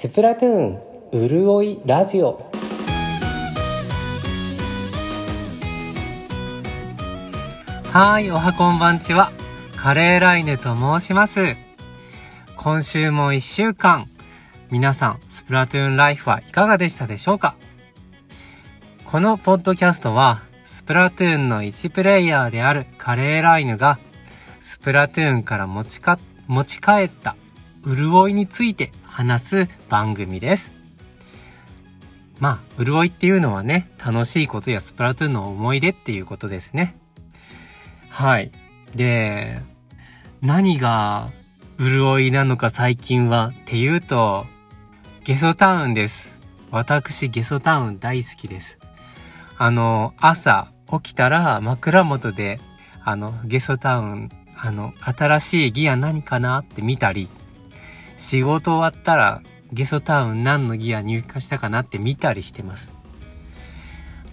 スプラトゥーンうるおいラジオはい、おはこんばんちは。カレーライネと申します。今週も一週間、皆さん、スプラトゥーンライフはいかがでしたでしょうか？このポッドキャストは、スプラトゥーンの1プレイヤーであるカレーライヌが、スプラトゥーンから持ちか、持ち帰った潤いについて話す番組です。まあ、潤いっていうのはね、楽しいことやスプラトゥーンの思い出っていうことですね。はい。で、何が潤いなのか最近はっていうと、ゲソタウンです。私、ゲソタウン大好きです。あの、朝起きたら枕元で、あの、ゲソタウン、あの、新しいギア何かなって見たり、仕事終わったらゲソタウン何のギア入荷したかなって見たりしてます。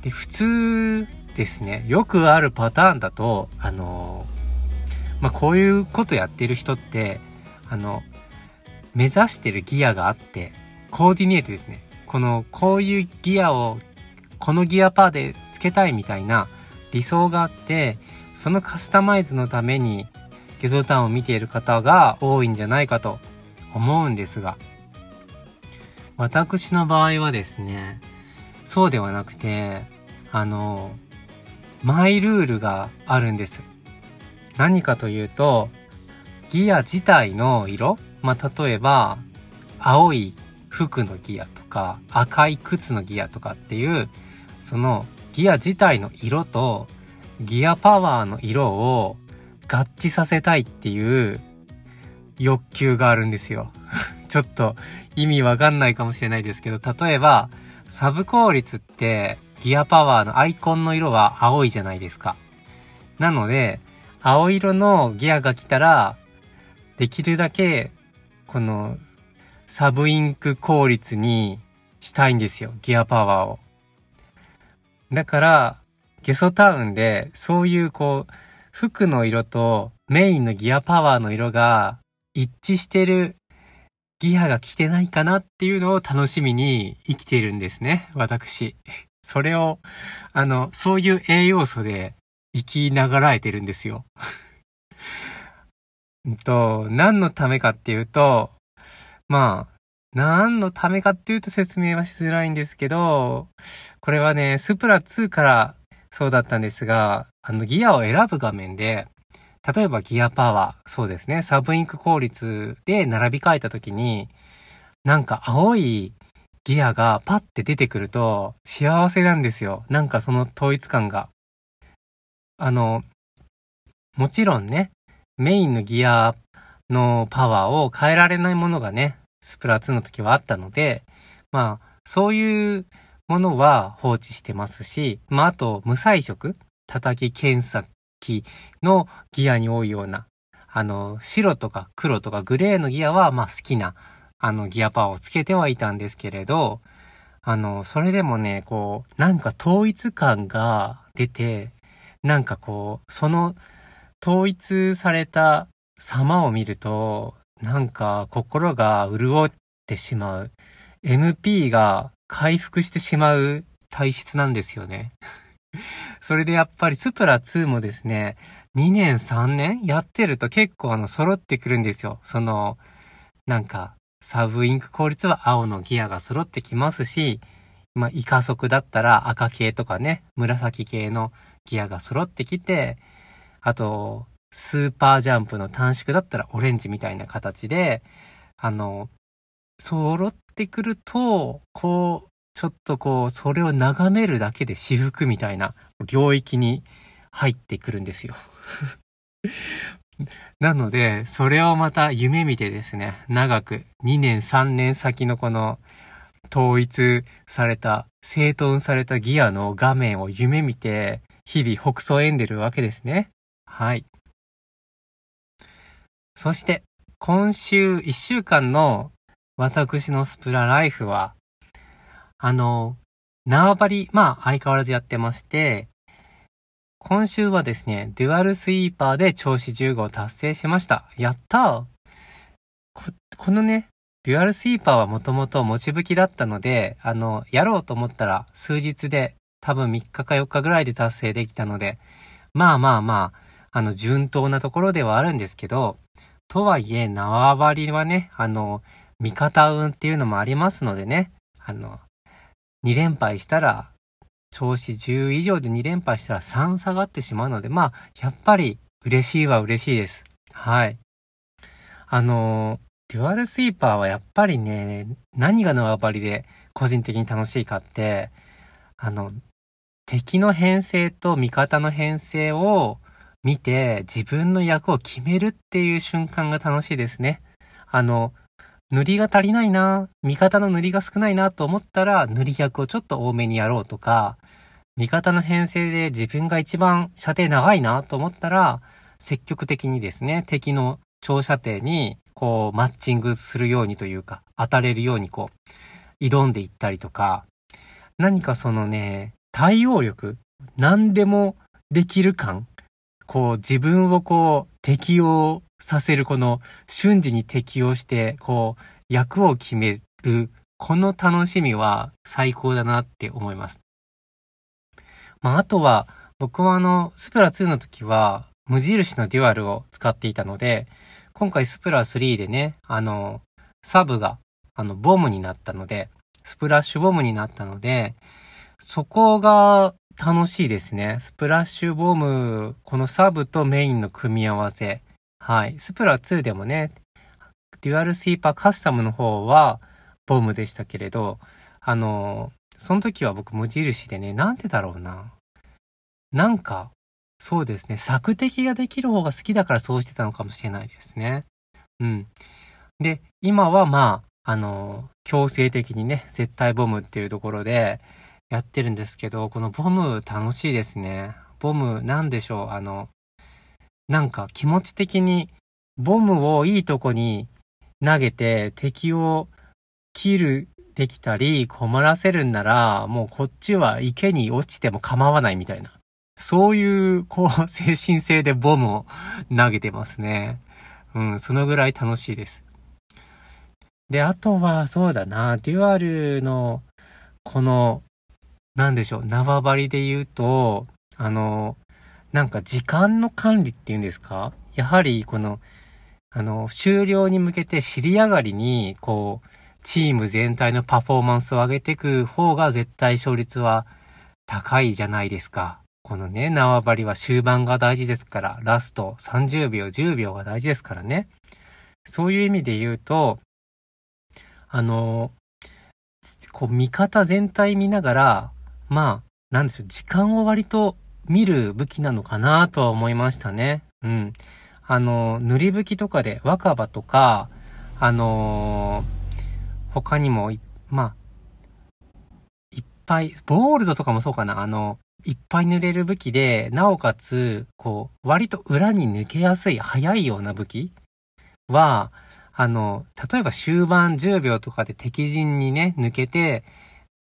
で、普通ですね、よくあるパターンだと、あの、まあ、こういうことやってる人って、あの、目指してるギアがあって、コーディネートですね。この、こういうギアを、このギアパーでつけたいみたいな理想があって、そのカスタマイズのためにゲゾタウンを見ている方が多いんじゃないかと思うんですが、私の場合はですね、そうではなくて、あの、マイルールがあるんです。何かというと、ギア自体の色まあ、例えば、青い服のギアとか、赤い靴のギアとかっていう、そのギア自体の色と、ギアパワーの色を合致させたいっていう欲求があるんですよ。ちょっと意味わかんないかもしれないですけど、例えば、サブ効率ってギアパワーのアイコンの色は青いじゃないですか。なので、青色のギアが来たら、できるだけ、この、サブインク効率にしたいんですよ。ギアパワーを。だから、ゲソタウンで、そういうこう、服の色とメインのギアパワーの色が一致してるギアが来てないかなっていうのを楽しみに生きているんですね、私。それを、あの、そういう栄養素で生きながらえてるんですよ。うんと、何のためかっていうと、まあ、何のためかっていうと説明はしづらいんですけど、これはね、スプラ2からそうだったんですが、あの、ギアを選ぶ画面で、例えばギアパワー、そうですね、サブインク効率で並び替えた時に、なんか青いギアがパッて出てくると幸せなんですよ。なんかその統一感が。あの、もちろんね、メインのギアのパワーを変えられないものがね、スプラ2の時はあったので、まあ、そういうものは放置してますし、まあ、あと、無彩色叩き検査機のギアに多いような、あの、白とか黒とかグレーのギアは、まあ好きな、あの、ギアパワーをつけてはいたんですけれど、あの、それでもね、こう、なんか統一感が出て、なんかこう、その統一された様を見ると、なんか心が潤ってしまう。MP が回復してしまう体質なんですよね。それでやっぱりスプラ2もですね、2年3年やってると結構あの揃ってくるんですよ。その、なんか、サブインク効率は青のギアが揃ってきますし、まあ、イカ速だったら赤系とかね、紫系のギアが揃ってきて、あと、スーパージャンプの短縮だったらオレンジみたいな形で、あの、揃ってくると、こう、ちょっとこう、それを眺めるだけで私服みたいな領域に入ってくるんですよ。なので、それをまた夢見てですね、長く2年3年先のこの統一された、整頓されたギアの画面を夢見て、日々北総えんでるわけですね。はい。そして、今週1週間の私のスプラライフは、あの、縄張り、まあ相変わらずやってまして、今週はですね、デュアルスイーパーで調子15を達成しました。やったここのね、デュアルスイーパーはもともと持ち吹きだったので、あの、やろうと思ったら数日で多分3日か4日ぐらいで達成できたので、まあまあまあ、あの、順当なところではあるんですけど、とはいえ、縄張りはね、あの、味方運っていうのもありますのでね、あの、2連敗したら、調子10以上で2連敗したら3下がってしまうので、まあ、やっぱり嬉しいは嬉しいです。はい。あの、デュアルスイーパーはやっぱりね、何が縄張りで個人的に楽しいかって、あの、敵の編成と味方の編成を見て自分の役を決めるっていう瞬間が楽しいですね。あの、塗りが足りないな、味方の塗りが少ないなと思ったら塗り役をちょっと多めにやろうとか、味方の編成で自分が一番射程長いなと思ったら、積極的にですね、敵の長射程にこうマッチングするようにというか、当たれるようにこう、挑んでいったりとか、何かそのね、対応力、何でもできる感、こう自分をこう適応させるこの瞬時に適応して、こう役を決める、この楽しみは最高だなって思います。まあ、あとは、僕はあの、スプラ2の時は、無印のデュアルを使っていたので、今回スプラ3でね、あの、サブが、あの、ボムになったので、スプラッシュボムになったので、そこが楽しいですね。スプラッシュボム、このサブとメインの組み合わせ。はい。スプラ2でもね、デュアルスイーパーカスタムの方はボムでしたけれど、あの、その時は僕無印でね、なんでだろうな。なんか、そうですね、索敵ができる方が好きだからそうしてたのかもしれないですね。うん。で、今はまあ、あの、強制的にね、絶対ボムっていうところでやってるんですけど、このボム楽しいですね。ボム、なんでしょう、あの、なんか気持ち的にボムをいいとこに投げて敵を切るできたり困らせるんなら、もうこっちは池に落ちても構わないみたいな。そういう、こう、精神性でボムを投げてますね。うん、そのぐらい楽しいです。で、あとは、そうだな、デュアルの、この、なんでしょう、縄張りで言うと、あの、なんか時間の管理っていうんですか？やはり、この、あの、終了に向けて尻上がりに、こう、チーム全体のパフォーマンスを上げていく方が絶対勝率は高いじゃないですか。このね、縄張りは終盤が大事ですから、ラスト30秒、10秒が大事ですからね。そういう意味で言うと、あの、こう、見方全体見ながら、まあ、なんですよ、時間を割と見る武器なのかなとは思いましたね。うん。あの、塗り吹きとかで若葉とか、あのー、他にも、まあ、いっぱい、ボールドとかもそうかな、あの、いっぱい塗れる武器で、なおかつ、こう、割と裏に抜けやすい、速いような武器は、あの、例えば終盤10秒とかで敵陣にね、抜けて、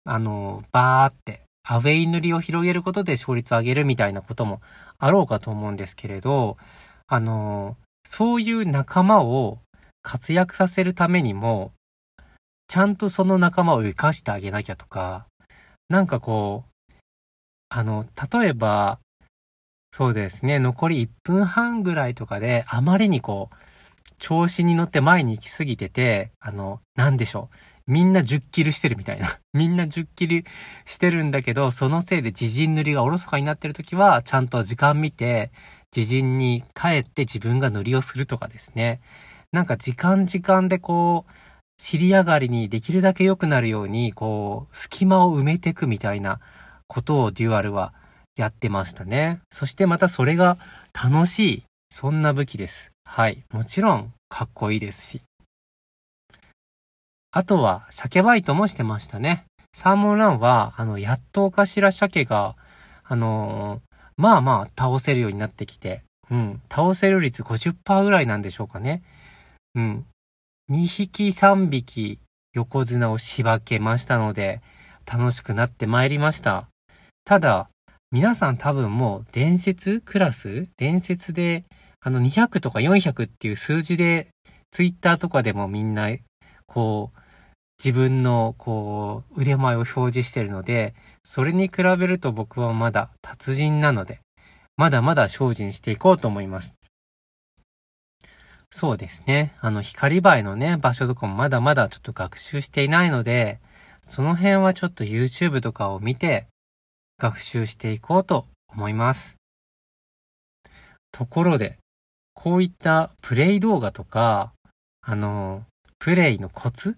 あの、バーって、アウェイ塗りを広げることで勝率を上げるみたいなこともあろうかと思うんですけれど、あの、そういう仲間を活躍させるためにも、ちゃんとその仲間を生かしてあげなきゃとか、なんかこう、あの、例えば、そうですね、残り1分半ぐらいとかで、あまりにこう、調子に乗って前に行き過ぎてて、あの、なんでしょう。みんな10キルしてるみたいな。みんな10キルしてるんだけど、そのせいで自陣塗りがおろそかになってる時は、ちゃんと時間見て、自陣に帰って自分が塗りをするとかですね。なんか時間時間でこう、尻上がりにできるだけ良くなるように、こう、隙間を埋めていくみたいなことをデュアルはやってましたね。そしてまたそれが楽しい、そんな武器です。はい。もちろん、かっこいいですし。あとは、鮭バイトもしてましたね。サーモンランは、あの、やっとおかしら鮭が、あのー、まあまあ倒せるようになってきて、うん、倒せる率50%ぐらいなんでしょうかね。うん。2匹3匹横綱をしばけましたので、楽しくなってまいりました。ただ、皆さん多分もう伝説クラス？伝説で、あの200とか400っていう数字で、ツイッターとかでもみんなこう、自分の、こう、腕前を表示してるので、それに比べると僕はまだ達人なので、まだまだ精進していこうと思います。そうですね。あの、光映えのね、場所とかもまだまだちょっと学習していないので、その辺はちょっと YouTube とかを見て、学習していこうと思います。ところで、こういったプレイ動画とか、あの、プレイのコツ？っ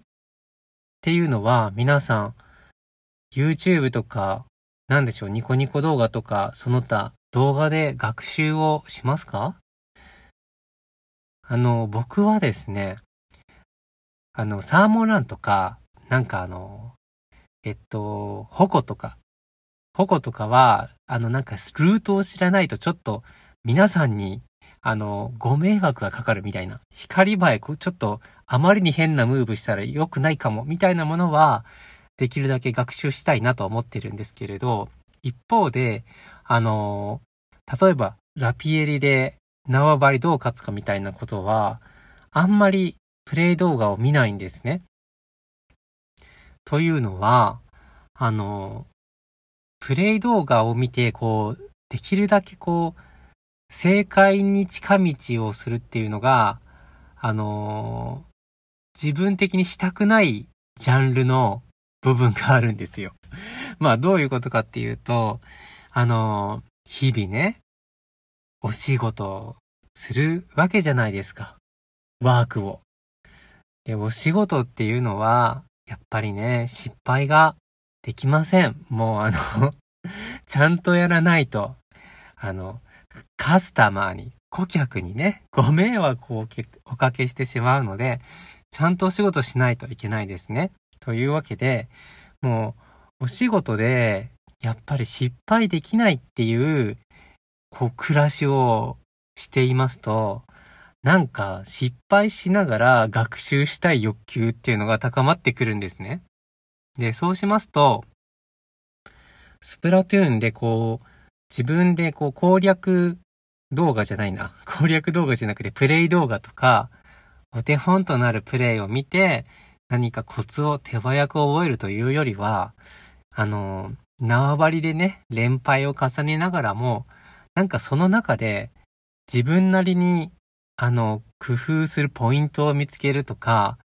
ていうのは皆さん YouTube とか、なんでしょう、ニコニコ動画とか、その他動画で学習をしますか？あの、僕はですね、あの、サーモンランとか、なんかあの、えっと、ホコとか、ホコとかは、あの、なんかルートを知らないとちょっと皆さんに、あの、ご迷惑がかかるみたいな、光映え、ちょっとあまりに変なムーブしたら良くないかも、みたいなものは、できるだけ学習したいなと思ってるんですけれど、一方で、あの、例えば、ラピエリで縄張りどう勝つかみたいなことは、あんまりプレイ動画を見ないんですね。というのは、あの、プレイ動画を見て、こう、できるだけこう、正解に近道をするっていうのが、あの、自分的にしたくないジャンルの部分があるんですよ。まあ、どういうことかっていうと、あの、日々ね、お仕事するわけじゃないですか。ワークを。で、お仕事っていうのは、やっぱりね、失敗ができません。もうあの ちゃんとやらないと、あの、カスタマーに、顧客にね、ご迷惑をおかけしてしまうので、ちゃんとお仕事しないといけないですね。というわけで、もう、お仕事で、やっぱり失敗できないっていう、こう、暮らしをしていますと、なんか失敗しながら学習したい欲求っていうのが高まってくるんですね。で、そうしますと、スプラトゥーンでこう、自分でこう攻略動画じゃないな。攻略動画じゃなくてプレイ動画とか、お手本となるプレイを見て、何かコツを手早く覚えるというよりは、あの、縄張りでね、連敗を重ねながらも、なんかその中で自分なりに、あの、工夫するポイントを見つけるとか、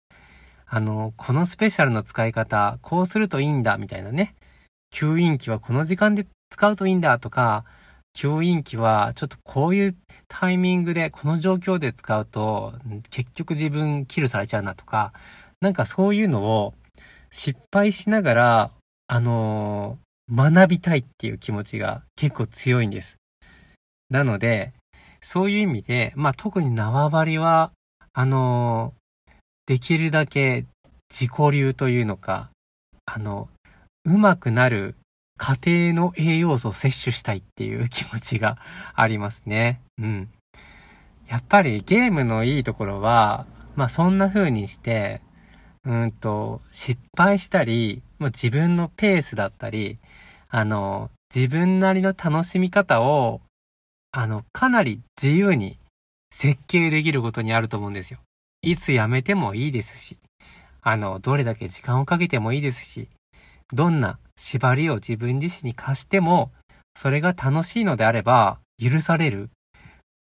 あの、このスペシャルの使い方、こうするといいんだ、みたいなね。吸引器はこの時間で使うといいんだとか、吸引器はちょっとこういうタイミングで、この状況で使うと、結局自分キルされちゃうなとか、なんかそういうのを失敗しながら、あのー、学びたいっていう気持ちが結構強いんです。なので、そういう意味で、まあ特に縄張りは、あのー、できるだけ自己流というのか、あの、うまくなる家庭の栄養素を摂取したいっていう気持ちがありますね。うん。やっぱりゲームのいいところは、まあそんな風にして、うんと、失敗したり、まあ、自分のペースだったり、あの、自分なりの楽しみ方を、あの、かなり自由に設計できることにあると思うんですよ。いつやめてもいいですし、あの、どれだけ時間をかけてもいいですし、どんな縛りを自分自身に課しても、それが楽しいのであれば、許される。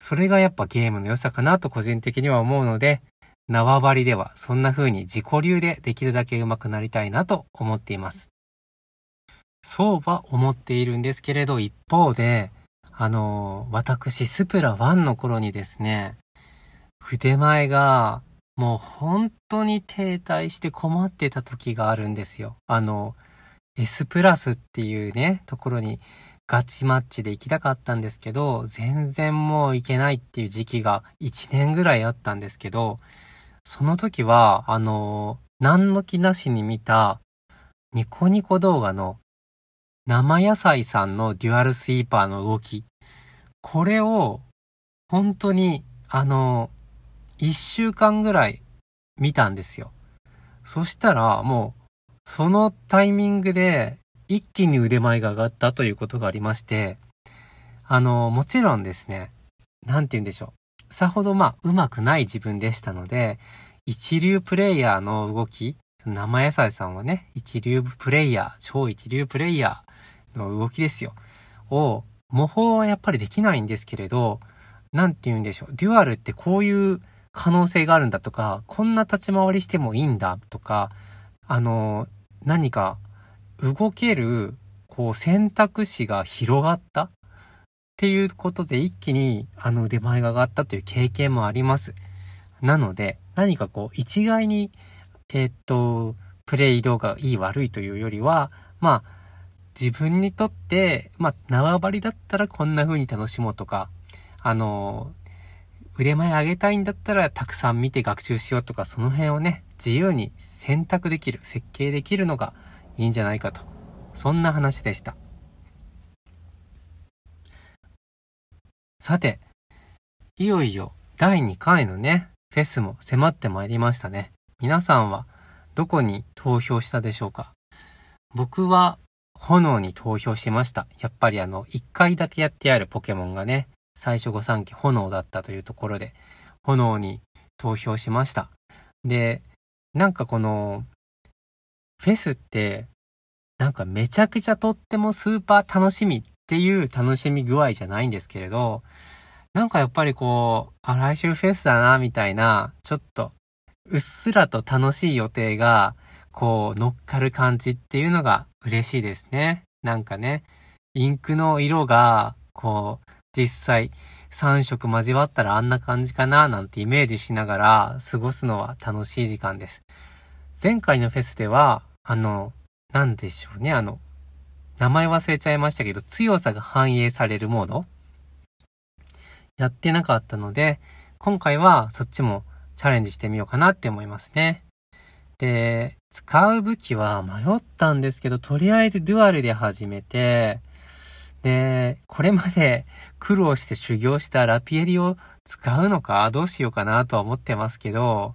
それがやっぱゲームの良さかなと個人的には思うので、縄張りではそんな風に自己流でできるだけ上手くなりたいなと思っています。そうは思っているんですけれど、一方で、あの、私、スプラ1の頃にですね、筆前がもう本当に停滞して困ってた時があるんですよ。あの、S プラスっていうね、ところにガチマッチで行きたかったんですけど、全然もう行けないっていう時期が1年ぐらいあったんですけど、その時は、あの、何の気なしに見たニコニコ動画の生野菜さんのデュアルスイーパーの動き。これを本当にあの、一週間ぐらい見たんですよ。そしたらもうそのタイミングで一気に腕前が上がったということがありまして、あの、もちろんですね、なんて言うんでしょう。さほどまあ、うまくない自分でしたので、一流プレイヤーの動き、生野菜さんはね、一流プレイヤー、超一流プレイヤーの動きですよ。を、模倣はやっぱりできないんですけれど、なんて言うんでしょう。デュアルってこういう可能性があるんだとか、こんな立ち回りしてもいいんだとか、あの、何か動ける、こう選択肢が広がった？っていうことで一気にあの腕前が上がったという経験もあります。なので、何かこう一概に、え、っと、プレイ動画がいい悪いというよりは、まあ、自分にとって、まあ、縄張りだったらこんな風に楽しもうとか、あの、腕前上げたいんだったらたくさん見て学習しようとか、その辺をね、自由に選択できる、設計できるのがいいんじゃないかと。そんな話でした。さて、いよいよ第2回のね、フェスも迫ってまいりましたね。皆さんはどこに投票したでしょうか？僕は炎に投票しました。やっぱりあの、1回だけやってあるポケモンがね、最初御三家炎だったというところで、炎に投票しました。で、なんかこの、フェスって、なんかめちゃくちゃとってもスーパー楽しみっていう楽しみ具合じゃないんですけれど、なんかやっぱりこう、あ、来週フェスだな、みたいな、ちょっと、うっすらと楽しい予定が、こう、乗っかる感じっていうのが嬉しいですね。なんかね、インクの色が、こう、実際3色交わったらあんな感じかななんてイメージしながら過ごすのは楽しい時間です。前回のフェスでは、あの、なんでしょうね、あの、名前忘れちゃいましたけど、強さが反映されるモードやってなかったので、今回はそっちもチャレンジしてみようかなって思いますね。で、使う武器は迷ったんですけど、とりあえずデュアルで始めて、で、これまで苦労して修行したラピエリを使うのかどうしようかなとは思ってますけど、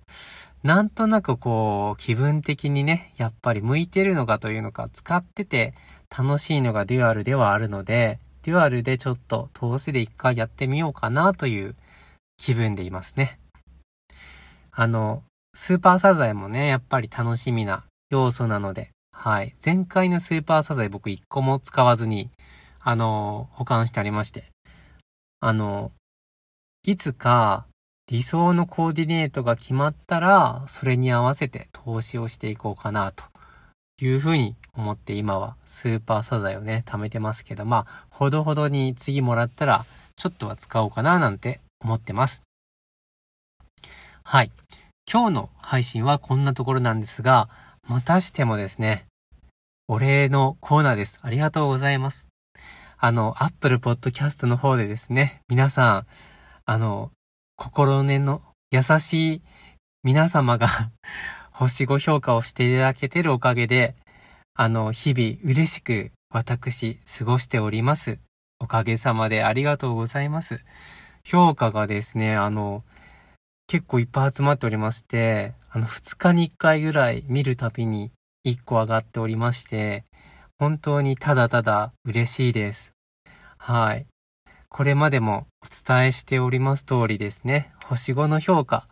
なんとなくこう、気分的にね、やっぱり向いてるのかというのか、使ってて楽しいのがデュアルではあるので、デュアルでちょっと投資で一回やってみようかなという気分でいますね。あの、スーパーサザエもね、やっぱり楽しみな要素なので、はい。前回のスーパーサザエ僕一個も使わずに、あの、保管してありまして。あの、いつか理想のコーディネートが決まったら、それに合わせて投資をしていこうかなというふうに思って今はスーパーサザエをね、貯めてますけど、まあ、ほどほどに次もらったら、ちょっとは使おうかななんて思ってます。はい。今日の配信はこんなところなんですが、またしてもですね、お礼のコーナーです。ありがとうございます。あの、Apple Podcast の方でですね、皆さん、あの、心根の優しい皆様が 星5評価をしていただけてるおかげで、あの、日々嬉しく私過ごしております。おかげさまでありがとうございます。評価がですね、あの、結構いっぱい集まっておりまして、あの、2日に1回ぐらい見るたびに1個上がっておりまして、本当にただただ嬉しいです。はい。これまでもお伝えしております通りですね、星5の評価。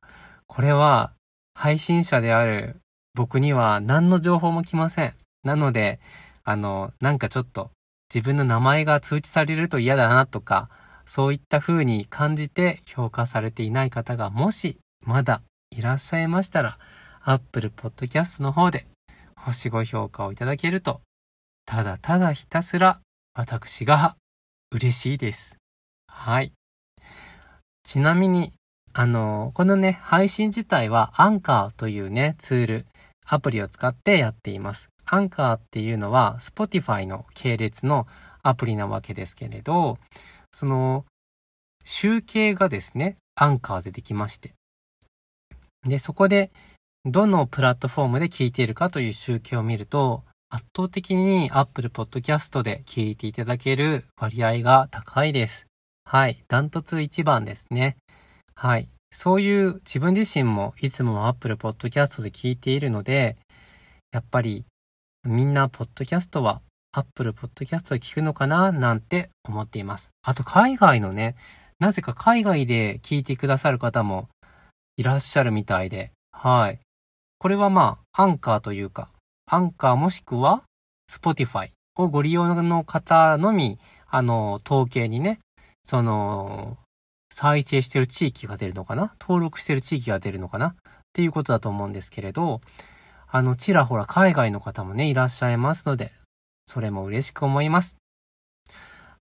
これは配信者である僕には何の情報も来ません。なので、あの、なんかちょっと自分の名前が通知されると嫌だなとか、そういった風に感じて評価されていない方がもしまだいらっしゃいましたら、Apple Podcast の方で星5評価をいただけるとただただひたすら私が嬉しいです。はい。ちなみに、あの、このね、配信自体はアンカーというね、ツール、アプリを使ってやっています。アンカーっていうのは Spotify の系列のアプリなわけですけれど、その、集計がですね、アンカーでできまして。で、そこで、どのプラットフォームで聞いているかという集計を見ると、圧倒的に Apple Podcast で聞いていただける割合が高いです。はい。ダントツ1番ですね。はい。そういう自分自身もいつも Apple Podcast で聞いているので、やっぱりみんな Podcast は Apple Podcast で聞くのかな？なんて思っています。あと海外のね、なぜか海外で聞いてくださる方もいらっしゃるみたいで、はい。これはまあ、アンカーというか、アンカーもしくは、スポティファイをご利用の方のみ、あの、統計にね、その、再生してる地域が出るのかな？登録してる地域が出るのかな？っていうことだと思うんですけれど、あの、ちらほら海外の方もね、いらっしゃいますので、それも嬉しく思います。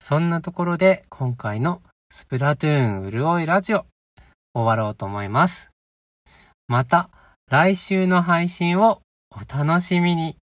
そんなところで、今回のスプラトゥーン潤いラジオ、終わろうと思います。また、来週の配信をお楽しみに。